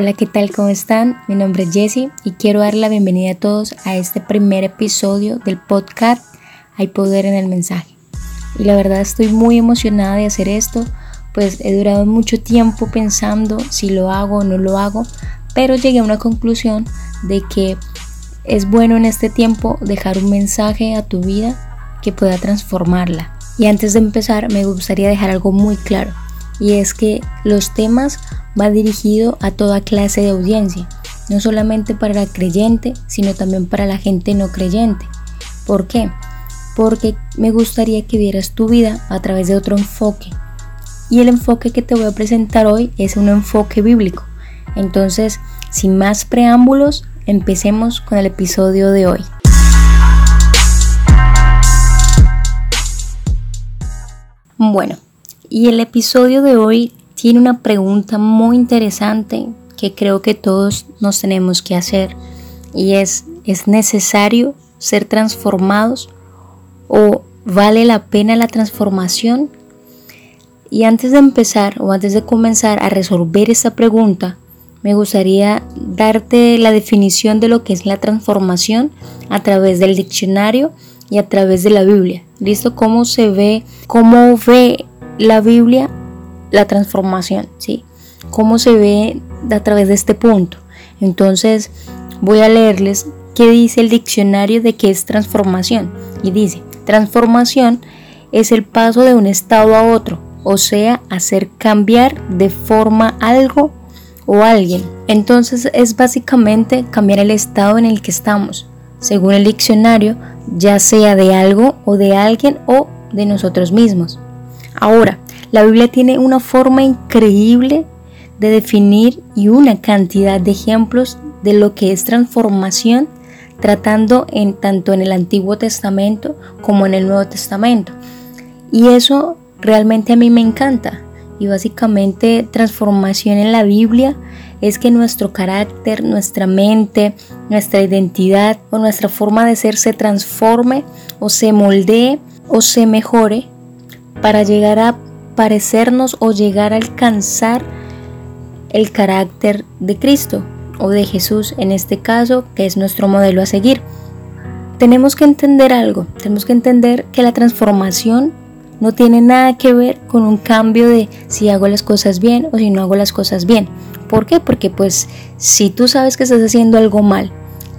Hola, ¿qué tal? ¿Cómo están? Mi nombre es Jessie y quiero dar la bienvenida a todos a este primer episodio del podcast Hay Poder en el Mensaje. Y la verdad estoy muy emocionada de hacer esto, pues he durado mucho tiempo pensando si lo hago o no lo hago, pero llegué a una conclusión de que es bueno en este tiempo dejar un mensaje a tu vida que pueda transformarla. Y antes de empezar me gustaría dejar algo muy claro, y es que los temas va dirigido a toda clase de audiencia, no solamente para la creyente, sino también para la gente no creyente. ¿Por qué? Porque me gustaría que vieras tu vida a través de otro enfoque. Y el enfoque que te voy a presentar hoy es un enfoque bíblico. Entonces, sin más preámbulos, empecemos con el episodio de hoy. Bueno, y el episodio de hoy tiene una pregunta muy interesante que creo que todos nos tenemos que hacer y es, ¿es necesario ser transformados o vale la pena la transformación? Y antes de empezar o antes de comenzar a resolver esta pregunta, me gustaría darte la definición de lo que es la transformación a través del diccionario y a través de la Biblia. ¿Listo? ¿Cómo se ve, cómo ve la Biblia la transformación, ¿sí? ¿Cómo se ve a través de este punto? Entonces voy a leerles qué dice el diccionario de qué es transformación. Y dice, transformación es el paso de un estado a otro, o sea, hacer cambiar de forma algo o alguien. Entonces es básicamente cambiar el estado en el que estamos, según el diccionario, ya sea de algo o de alguien o de nosotros mismos. Ahora, la Biblia tiene una forma increíble de definir y una cantidad de ejemplos de lo que es transformación, tratando en tanto en el Antiguo Testamento como en el Nuevo Testamento. Y eso realmente a mí me encanta. Y básicamente transformación en la Biblia es que nuestro carácter, nuestra mente, nuestra identidad o nuestra forma de ser se transforme o se moldee o se mejore para llegar a parecernos o llegar a alcanzar el carácter de Cristo o de Jesús en este caso, que es nuestro modelo a seguir. Tenemos que entender algo, tenemos que entender que la transformación no tiene nada que ver con un cambio de si hago las cosas bien o si no hago las cosas bien. ¿Por qué? Porque pues si tú sabes que estás haciendo algo mal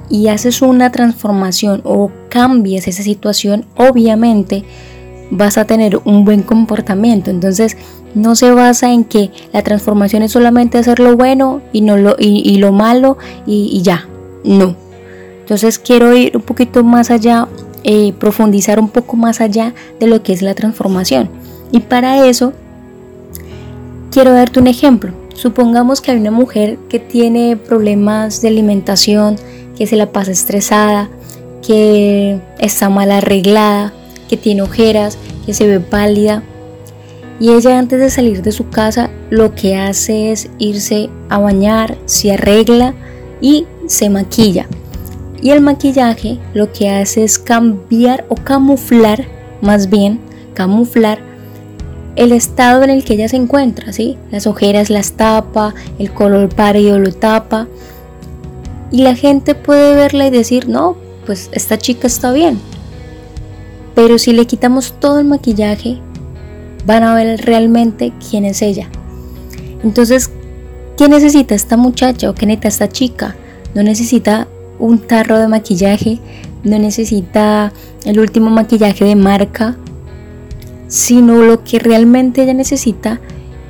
y haces una transformación o cambias esa situación, obviamente vas a tener un buen comportamiento. Entonces, no se basa en que la transformación es solamente hacer lo bueno y, no lo, y, lo malo y, ya. No. Entonces, quiero ir un poquito más allá, eh, profundizar un poco más allá de lo que es la transformación. Y para eso, quiero darte un ejemplo. Supongamos que hay una mujer que tiene problemas de alimentación, que se la pasa estresada, que está mal arreglada, que tiene ojeras, que se ve pálida. Y ella antes de salir de su casa lo que hace es irse a bañar, se arregla y se maquilla. Y el maquillaje lo que hace es cambiar o camuflar, más bien camuflar el estado en el que ella se encuentra, ¿sí? Las ojeras las tapa, el color pálido lo tapa. Y la gente puede verla y decir, no, pues esta chica está bien, pero si le quitamos todo el maquillaje, van a ver realmente quién es ella. Entonces, ¿qué necesita esta muchacha o qué necesita esta chica? No necesita un tarro de maquillaje, no necesita el último maquillaje de marca, sino lo que realmente ella necesita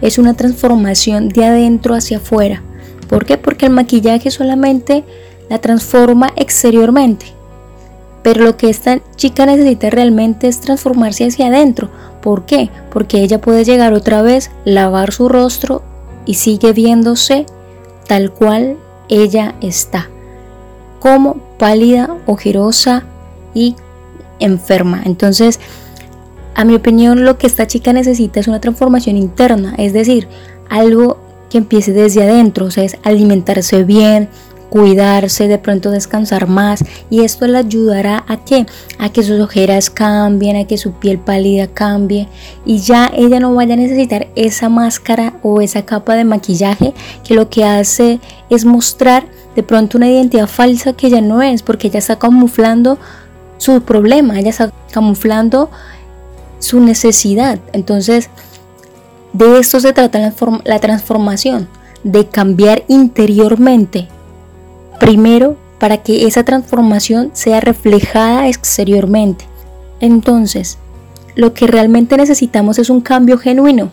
es una transformación de adentro hacia afuera. ¿Por qué? Porque el maquillaje solamente la transforma exteriormente, pero lo que esta chica necesita realmente es transformarse hacia adentro. ¿Por qué? Porque ella puede llegar otra vez, lavar su rostro y sigue viéndose tal cual ella está. Como pálida, ojerosa y enferma. Entonces, a mi opinión, lo que esta chica necesita es una transformación interna, es decir, algo que empiece desde adentro, o sea, es alimentarse bien, cuidarse, de pronto descansar más y esto le ayudará a que a que sus ojeras cambien, a que su piel pálida cambie y ya ella no vaya a necesitar esa máscara o esa capa de maquillaje que lo que hace es mostrar de pronto una identidad falsa que ella no es porque ella está camuflando su problema, ella está camuflando su necesidad. Entonces, de esto se trata la, la transformación, de cambiar interiormente Primero, para que esa transformación sea reflejada exteriormente. Entonces, lo que realmente necesitamos es un cambio genuino.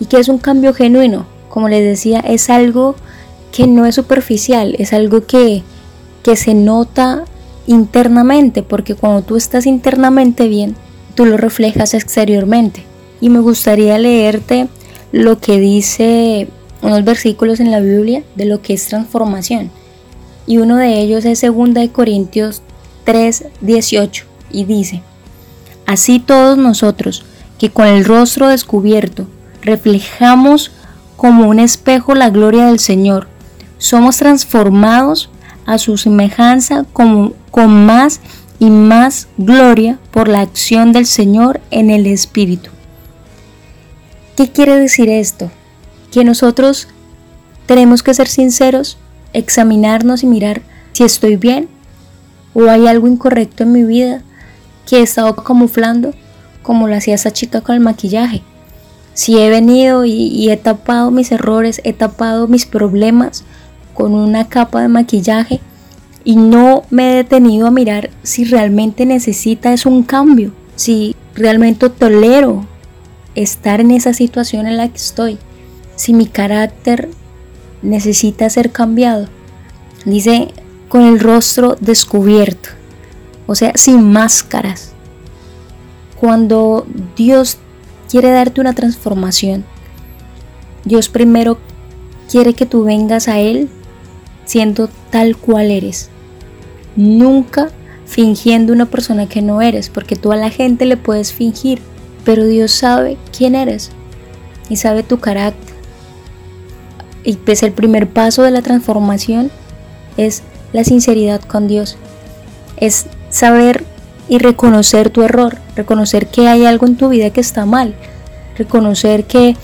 ¿Y qué es un cambio genuino? Como les decía, es algo que no es superficial, es algo que, que se nota internamente, porque cuando tú estás internamente bien, tú lo reflejas exteriormente. Y me gustaría leerte lo que dice unos versículos en la Biblia de lo que es transformación y uno de ellos es 2 Corintios 3, 18 y dice, Así todos nosotros, que con el rostro descubierto reflejamos como un espejo la gloria del Señor, somos transformados a su semejanza con, con más y más gloria por la acción del Señor en el Espíritu. ¿Qué quiere decir esto? Que nosotros tenemos que ser sinceros examinarnos y mirar si estoy bien o hay algo incorrecto en mi vida que he estado camuflando como lo hacía esa chica con el maquillaje. Si he venido y, he tapado mis errores, he tapado mis problemas con una capa de maquillaje y no me he detenido a mirar si realmente necesita es un cambio, si realmente tolero estar en esa situación en la que estoy, si mi carácter necesita ser cambiado. Dice con el rostro descubierto, o sea, sin máscaras. Cuando Dios quiere darte una transformación, Dios primero quiere que tú vengas a Él siendo tal cual eres. Nunca fingiendo una persona que no eres, porque tú a la gente le puedes fingir, pero Dios sabe quién eres y sabe tu carácter y pues el primer paso de la transformación es la sinceridad con Dios. Es saber y reconocer tu error, reconocer que hay algo en tu vida que está mal, reconocer que,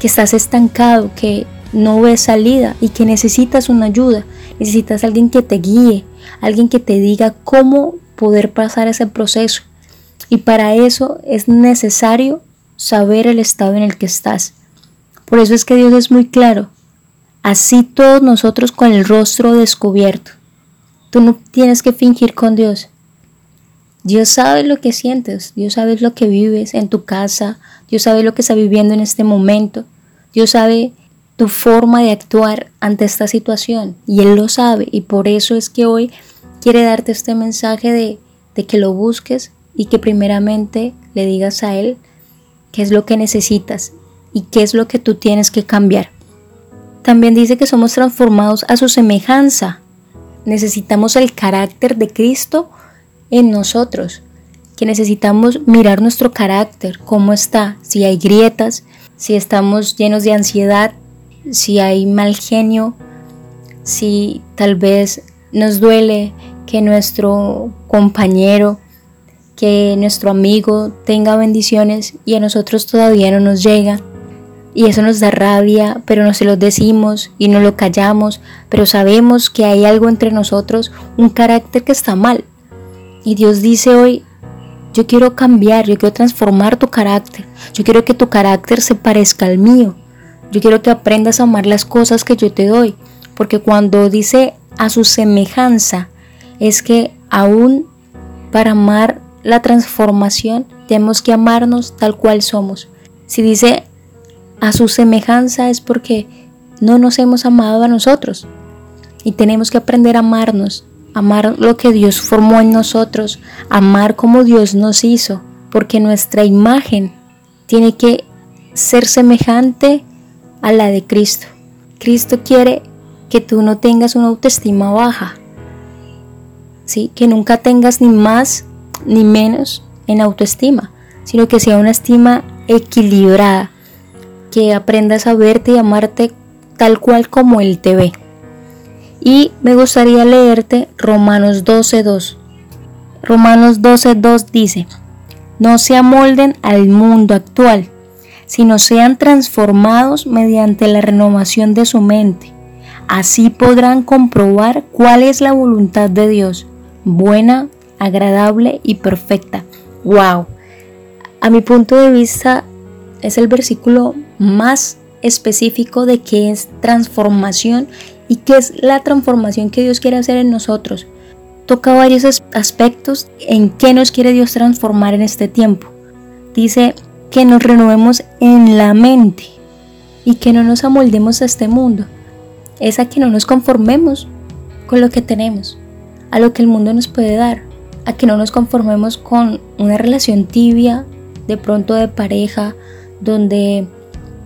que estás estancado, que no ves salida y que necesitas una ayuda, necesitas alguien que te guíe, alguien que te diga cómo poder pasar ese proceso. Y para eso es necesario saber el estado en el que estás. Por eso es que Dios es muy claro. Así todos nosotros con el rostro descubierto. Tú no tienes que fingir con Dios. Dios sabe lo que sientes, Dios sabe lo que vives en tu casa, Dios sabe lo que está viviendo en este momento, Dios sabe tu forma de actuar ante esta situación y Él lo sabe y por eso es que hoy quiere darte este mensaje de, de que lo busques y que primeramente le digas a Él qué es lo que necesitas y qué es lo que tú tienes que cambiar. También dice que somos transformados a su semejanza. Necesitamos el carácter de Cristo en nosotros, que necesitamos mirar nuestro carácter, cómo está, si hay grietas, si estamos llenos de ansiedad, si hay mal genio, si tal vez nos duele que nuestro compañero, que nuestro amigo tenga bendiciones y a nosotros todavía no nos llega y eso nos da rabia, pero no se lo decimos y no lo callamos, pero sabemos que hay algo entre nosotros, un carácter que está mal. Y Dios dice hoy, yo quiero cambiar, yo quiero transformar tu carácter, yo quiero que tu carácter se parezca al mío, yo quiero que aprendas a amar las cosas que yo te doy, porque cuando dice a su semejanza, es que aún para amar la transformación tenemos que amarnos tal cual somos. Si dice a su semejanza es porque no nos hemos amado a nosotros. Y tenemos que aprender a amarnos, amar lo que Dios formó en nosotros, amar como Dios nos hizo, porque nuestra imagen tiene que ser semejante a la de Cristo. Cristo quiere que tú no tengas una autoestima baja, ¿sí? que nunca tengas ni más ni menos en autoestima, sino que sea una estima equilibrada, que aprendas a verte y amarte tal cual como Él te ve. Y me gustaría leerte Romanos 12.2. Romanos 12.2 dice, no se amolden al mundo actual, sino sean transformados mediante la renovación de su mente. Así podrán comprobar cuál es la voluntad de Dios, buena, agradable y perfecta. ¡Wow! A mi punto de vista es el versículo más específico de qué es transformación y qué es la transformación que Dios quiere hacer en nosotros. Toca varios aspectos en qué nos quiere Dios transformar en este tiempo. Dice que nos renovemos en la mente y que no nos amoldemos a este mundo. Es a que no nos conformemos con lo que tenemos, a lo que el mundo nos puede dar, a que no nos conformemos con una relación tibia, de pronto de pareja, donde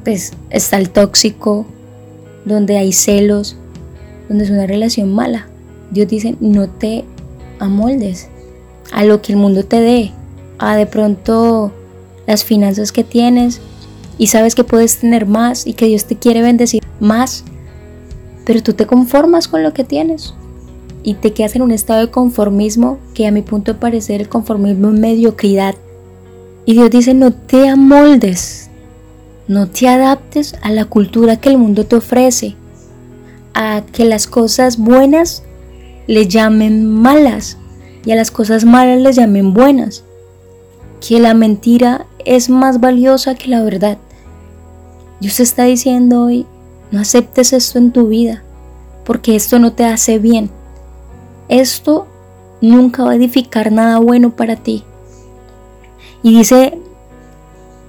pues está el tóxico, donde hay celos, donde es una relación mala. Dios dice, no te amoldes a lo que el mundo te dé, a de pronto las finanzas que tienes y sabes que puedes tener más y que Dios te quiere bendecir más, pero tú te conformas con lo que tienes y te quedas en un estado de conformismo que a mi punto de parecer el conformismo es mediocridad. Y Dios dice, no te amoldes no te adaptes a la cultura que el mundo te ofrece, a que las cosas buenas le llamen malas y a las cosas malas le llamen buenas, que la mentira es más valiosa que la verdad. Dios te está diciendo hoy, no aceptes esto en tu vida, porque esto no te hace bien. Esto nunca va a edificar nada bueno para ti. Y dice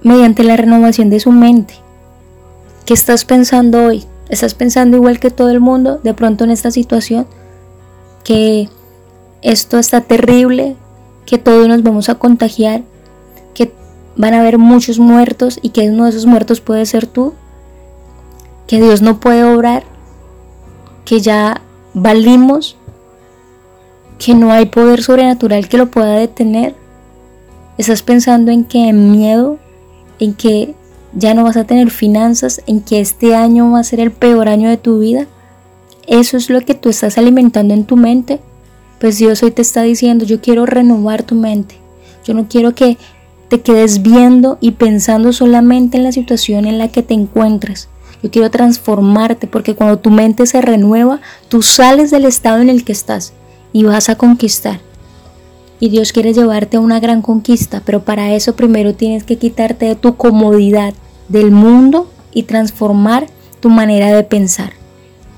mediante la renovación de su mente. ¿Qué estás pensando hoy? ¿Estás pensando igual que todo el mundo de pronto en esta situación? Que esto está terrible, que todos nos vamos a contagiar, que van a haber muchos muertos y que uno de esos muertos puede ser tú, que Dios no puede obrar, que ya valimos, que no hay poder sobrenatural que lo pueda detener. Estás pensando en que en miedo en que ya no vas a tener finanzas, en que este año va a ser el peor año de tu vida, eso es lo que tú estás alimentando en tu mente, pues Dios hoy te está diciendo, yo quiero renovar tu mente. Yo no quiero que te quedes viendo y pensando solamente en la situación en la que te encuentras. Yo quiero transformarte porque cuando tu mente se renueva, tú sales del estado en el que estás y vas a conquistar y Dios quiere llevarte a una gran conquista, pero para eso primero tienes que quitarte de tu comodidad del mundo y transformar tu manera de pensar.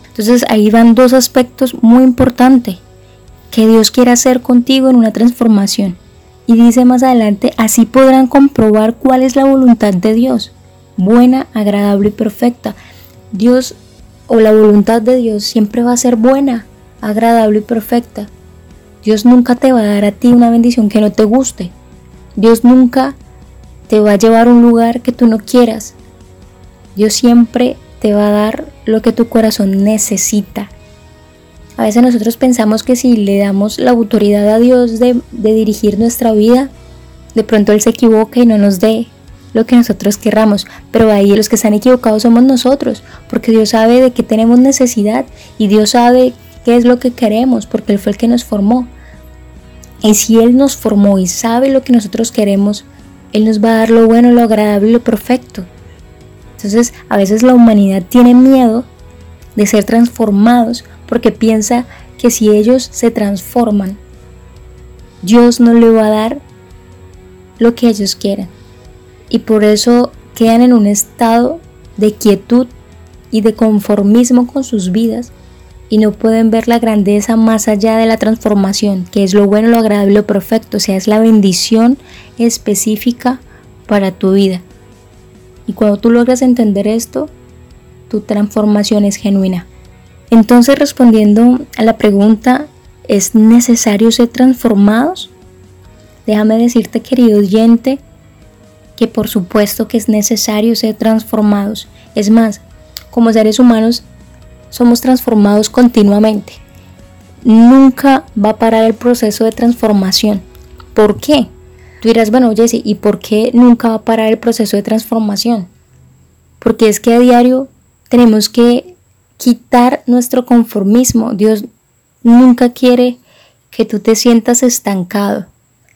Entonces ahí van dos aspectos muy importantes que Dios quiere hacer contigo en una transformación. Y dice más adelante, así podrán comprobar cuál es la voluntad de Dios, buena, agradable y perfecta. Dios o la voluntad de Dios siempre va a ser buena, agradable y perfecta. Dios nunca te va a dar a ti una bendición que no te guste. Dios nunca te va a llevar a un lugar que tú no quieras. Dios siempre te va a dar lo que tu corazón necesita. A veces nosotros pensamos que si le damos la autoridad a Dios de, dirigir nuestra vida, de pronto Él se equivoca y no nos dé lo que nosotros querramos. Pero ahí los que están equivocados somos nosotros, porque Dios sabe de qué tenemos necesidad y Dios sabe qué es lo que queremos, porque Él fue el que nos formó. Y si Él nos formó y sabe lo que nosotros queremos, Él nos va a dar lo bueno, lo agradable lo perfecto. Entonces, a veces la humanidad tiene miedo de ser transformados porque piensa que si ellos se transforman, Dios no le va a dar lo que ellos quieren. Y por eso quedan en un estado de quietud y de conformismo con sus vidas y no pueden ver la grandeza más allá de la transformación, que es lo bueno, lo agradable, lo perfecto, o sea, es la bendición específica para tu vida. Y cuando tú logras entender esto, tu transformación es genuina. Entonces, respondiendo a la pregunta, ¿es necesario ser transformados? Déjame decirte, querido oyente, que por supuesto que es necesario ser transformados. Es más, como seres humanos somos transformados continuamente. Nunca va a parar el proceso de transformación. ¿Por qué? Tú dirás, bueno, Jesse, ¿y por qué nunca va a parar el proceso de transformación? Porque es que a diario tenemos que quitar nuestro conformismo. Dios nunca quiere que tú te sientas estancado.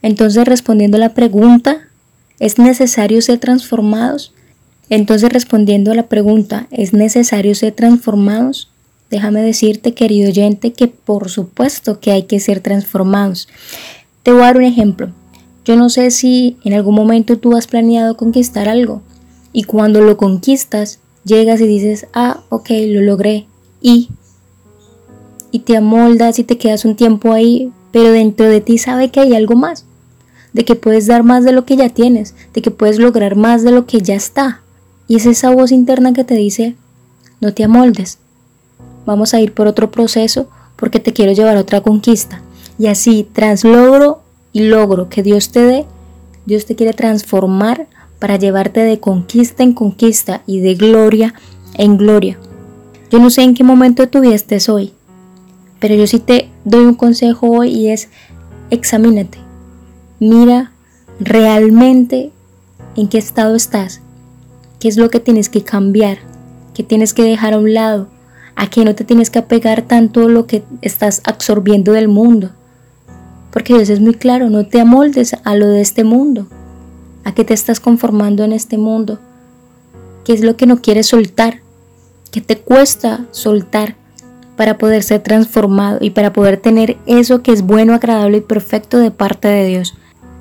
Entonces, respondiendo a la pregunta, ¿es necesario ser transformados? Entonces, respondiendo a la pregunta, ¿es necesario ser transformados? Déjame decirte, querido oyente, que por supuesto que hay que ser transformados. Te voy a dar un ejemplo. Yo no sé si en algún momento tú has planeado conquistar algo y cuando lo conquistas, llegas y dices, ah, ok, lo logré. Y, y te amoldas y te quedas un tiempo ahí, pero dentro de ti sabe que hay algo más, de que puedes dar más de lo que ya tienes, de que puedes lograr más de lo que ya está. Y es esa voz interna que te dice, no te amoldes, vamos a ir por otro proceso porque te quiero llevar a otra conquista. Y así, tras logro y logro que Dios te dé, Dios te quiere transformar para llevarte de conquista en conquista y de gloria en gloria. Yo no sé en qué momento de tu vida estés hoy, pero yo sí te doy un consejo hoy y es examínate. Mira realmente en qué estado estás, qué es lo que tienes que cambiar, qué tienes que dejar a un lado, a que no te tienes que apegar tanto lo que estás absorbiendo del mundo. Porque Dios es muy claro, no te amoldes a lo de este mundo, a qué te estás conformando en este mundo, qué es lo que no quieres soltar, qué te cuesta soltar para poder ser transformado y para poder tener eso que es bueno, agradable y perfecto de parte de Dios.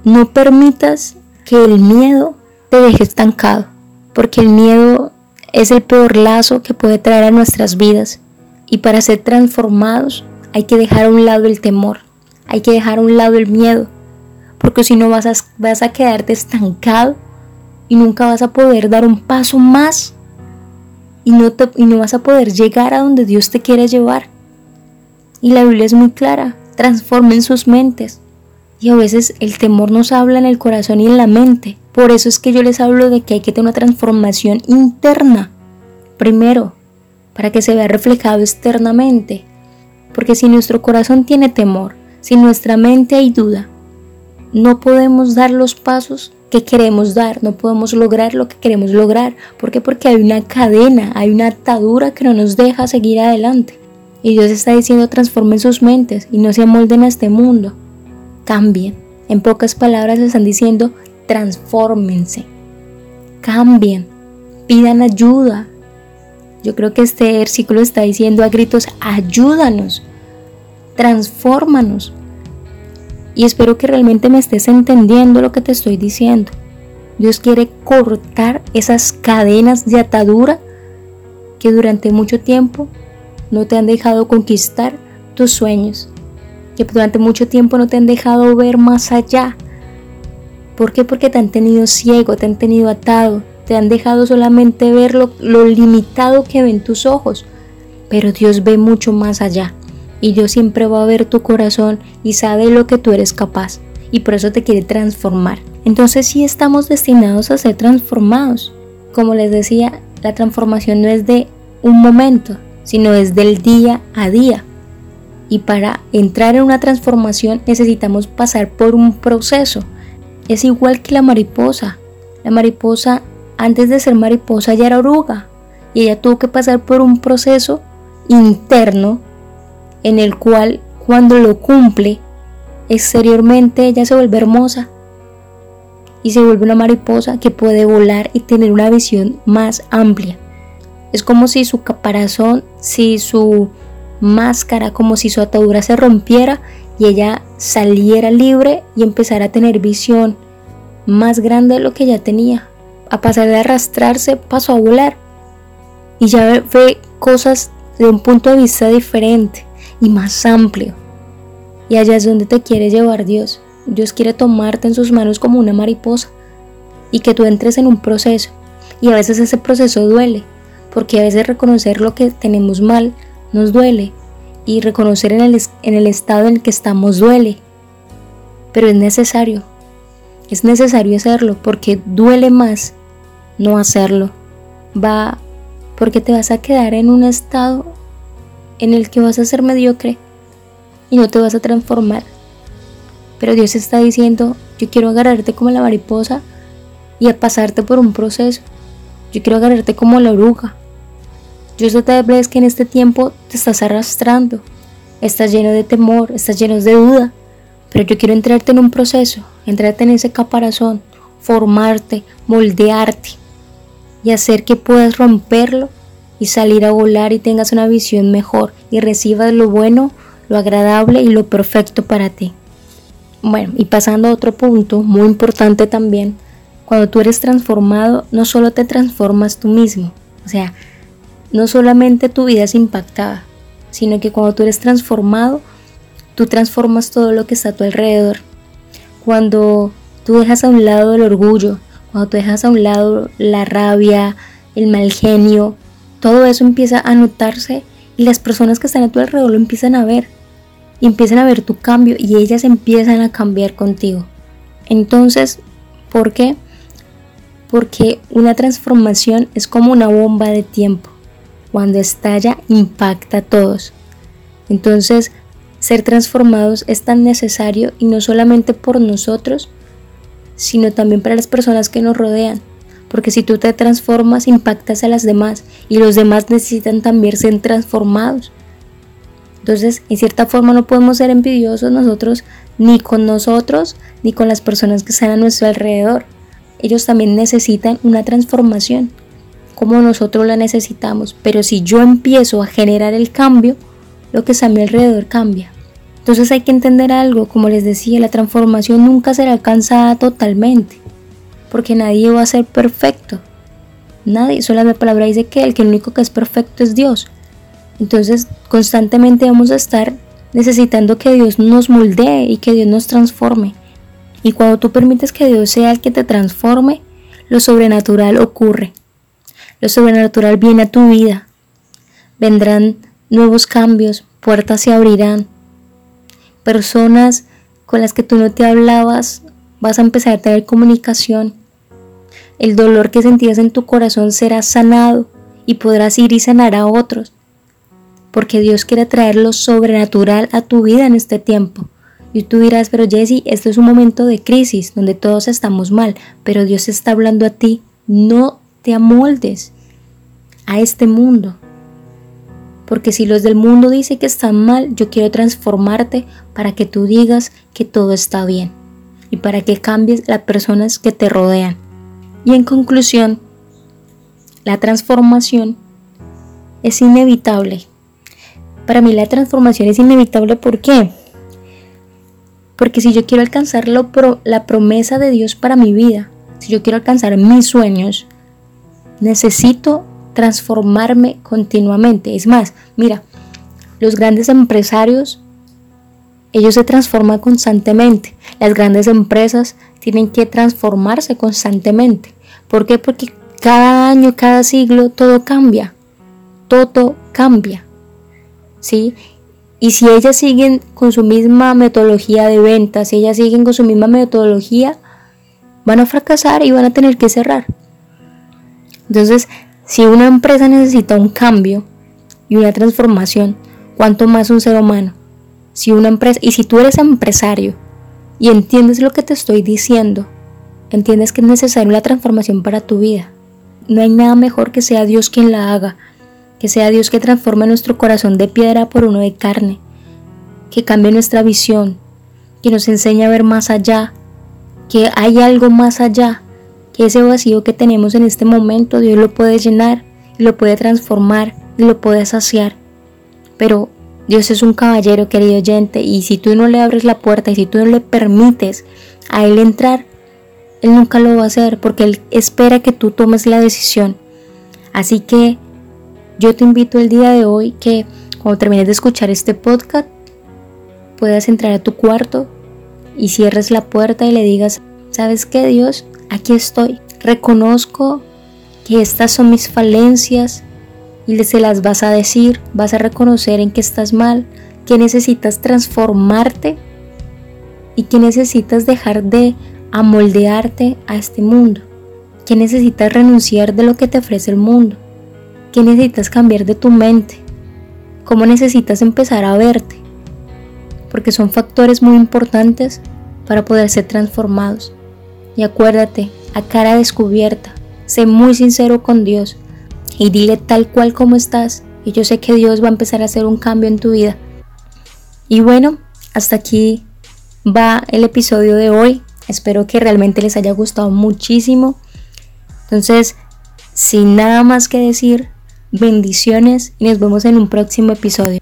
No permitas que el miedo te deje estancado, porque el miedo es el peor lazo que puede traer a nuestras vidas. Y para ser transformados hay que dejar a un lado el temor, hay que dejar a un lado el miedo, porque si no vas a, vas a quedarte estancado y nunca vas a poder dar un paso más y no, y no vas a poder llegar a donde Dios te quiere llevar. Y la Biblia es muy clara, transformen sus mentes. Y a veces el temor nos habla en el corazón y en la mente. Por eso es que yo les hablo de que hay que tener una transformación interna. Primero, para que se vea reflejado externamente. Porque si nuestro corazón tiene temor, si nuestra mente hay duda, no podemos dar los pasos que queremos dar, no podemos lograr lo que queremos lograr. ¿Por qué? Porque hay una cadena, hay una atadura que no nos deja seguir adelante. Y Dios está diciendo transformen sus mentes y no se amolden a este mundo cambien. En pocas palabras están diciendo, transfórmense, cambien, pidan ayuda. Yo creo que este versículo está diciendo a gritos, ayúdanos, transfórmanos. Y espero que realmente me estés entendiendo lo que te estoy diciendo. Dios quiere cortar esas cadenas de atadura que durante mucho tiempo no te han dejado conquistar tus sueños, que durante mucho tiempo no te han dejado ver más allá. ¿Por qué? Porque te han tenido ciego, te han tenido atado, te han dejado solamente ver lo, limitado que ven tus ojos. Pero Dios ve mucho más allá y Dios siempre va a ver tu corazón y sabe lo que tú eres capaz y por eso te quiere transformar. Entonces sí estamos destinados a ser transformados. Como les decía, la transformación no es de un momento, sino es del día a día. Y para entrar en una transformación necesitamos pasar por un proceso. Es igual que la mariposa. La mariposa antes de ser mariposa ya era oruga y ella tuvo que pasar por un proceso interno en el cual cuando lo cumple exteriormente ella se vuelve hermosa y se vuelve una mariposa que puede volar y tener una visión más amplia. Es como si su caparazón, si su máscara, como si su atadura se rompiera y ella saliera libre y empezara a tener visión más grande de lo que ya tenía. A pasar de arrastrarse, pasó a volar. Y ya ve cosas de un punto de vista diferente y más amplio. Y allá es donde te quiere llevar Dios. Dios quiere tomarte en sus manos como una mariposa y que tú entres en un proceso. Y a veces ese proceso duele, porque a veces reconocer lo que tenemos mal nos duele y reconocer en el, en el estado en el que estamos duele, pero es necesario, es necesario hacerlo porque duele más no hacerlo. Va porque te vas a quedar en un estado en el que vas a ser mediocre y no te vas a transformar. Pero Dios está diciendo, yo quiero agarrarte como la mariposa y a pasarte por un proceso. Yo quiero agarrarte como la oruga Yo tal vez que en este tiempo te estás arrastrando, estás lleno de temor, estás lleno de duda, pero yo quiero entrarte en un proceso, entrarte en ese caparazón, formarte, moldearte y hacer que puedas romperlo y salir a volar y tengas una visión mejor y recibas lo bueno, lo agradable y lo perfecto para ti. Bueno, y pasando a otro punto muy importante también, cuando tú eres transformado, no solo te transformas tú mismo, o sea, no solamente tu vida es impactada, sino que cuando tú eres transformado, tú transformas todo lo que está a tu alrededor. Cuando tú dejas a un lado el orgullo, cuando tú dejas a un lado la rabia, el mal genio, todo eso empieza a notarse y las personas que están a tu alrededor lo empiezan a ver. Y empiezan a ver tu cambio y ellas empiezan a cambiar contigo. Entonces, ¿por qué? Porque una transformación es como una bomba de tiempo. Cuando estalla, impacta a todos. Entonces, ser transformados es tan necesario y no solamente por nosotros, sino también para las personas que nos rodean. Porque si tú te transformas, impactas a las demás y los demás necesitan también ser transformados. Entonces, en cierta forma no podemos ser envidiosos nosotros ni con nosotros ni con las personas que están a nuestro alrededor. Ellos también necesitan una transformación, como nosotros la necesitamos. Pero si yo empiezo a generar el cambio, lo que está a mi alrededor cambia. Entonces hay que entender algo, como les decía, la transformación nunca será alcanzada totalmente, porque nadie va a ser perfecto. Nadie, solo la palabra dice que el que el único que es perfecto es Dios. Entonces constantemente vamos a estar necesitando que Dios nos moldee y que Dios nos transforme. Y cuando tú permites que Dios sea el que te transforme, lo sobrenatural ocurre. Lo sobrenatural viene a tu vida. Vendrán nuevos cambios, puertas se abrirán, personas con las que tú no te hablabas, vas a empezar a tener comunicación. El dolor que sentías en tu corazón será sanado y podrás ir y sanar a otros. Porque Dios quiere traer lo sobrenatural a tu vida en este tiempo. Y tú dirás, pero Jesse, esto es un momento de crisis donde todos estamos mal, pero Dios está hablando a ti. No te amoldes a este mundo. Porque si los del mundo dicen que están mal, yo quiero transformarte para que tú digas que todo está bien y para que cambies las personas que te rodean. Y en conclusión, la transformación es inevitable. Para mí la transformación es inevitable ¿por qué? Porque si yo quiero alcanzar la promesa de Dios para mi vida, si yo quiero alcanzar mis sueños, necesito transformarme continuamente. Es más, mira, los grandes empresarios, ellos se transforman constantemente. Las grandes empresas tienen que transformarse constantemente. ¿Por qué? Porque cada año, cada siglo, todo cambia. Todo cambia. ¿Sí? Y si ellas siguen con su misma metodología de ventas, si ellas siguen con su misma metodología, van a fracasar y van a tener que cerrar. Entonces, si una empresa necesita un cambio y una transformación, ¿cuánto más un ser humano? Si una empresa, y si tú eres empresario y entiendes lo que te estoy diciendo, entiendes que es necesaria la transformación para tu vida. No hay nada mejor que sea Dios quien la haga, que sea Dios que transforme nuestro corazón de piedra por uno de carne, que cambie nuestra visión, que nos enseñe a ver más allá, que hay algo más allá que ese vacío que tenemos en este momento Dios lo puede llenar, lo puede transformar y lo puede saciar. Pero Dios es un caballero, querido oyente, y si tú no le abres la puerta y si tú no le permites a Él entrar, Él nunca lo va a hacer porque Él espera que tú tomes la decisión. Así que yo te invito el día de hoy que cuando termines de escuchar este podcast, puedas entrar a tu cuarto y cierres la puerta y le digas, ¿sabes qué Dios? Aquí estoy. Reconozco que estas son mis falencias y se las vas a decir, vas a reconocer en que estás mal, que necesitas transformarte y que necesitas dejar de amoldearte a este mundo, que necesitas renunciar de lo que te ofrece el mundo, que necesitas cambiar de tu mente, cómo necesitas empezar a verte, porque son factores muy importantes para poder ser transformados. Y acuérdate, a cara descubierta, sé muy sincero con Dios y dile tal cual como estás y yo sé que Dios va a empezar a hacer un cambio en tu vida. Y bueno, hasta aquí va el episodio de hoy. Espero que realmente les haya gustado muchísimo. Entonces, sin nada más que decir, bendiciones y nos vemos en un próximo episodio.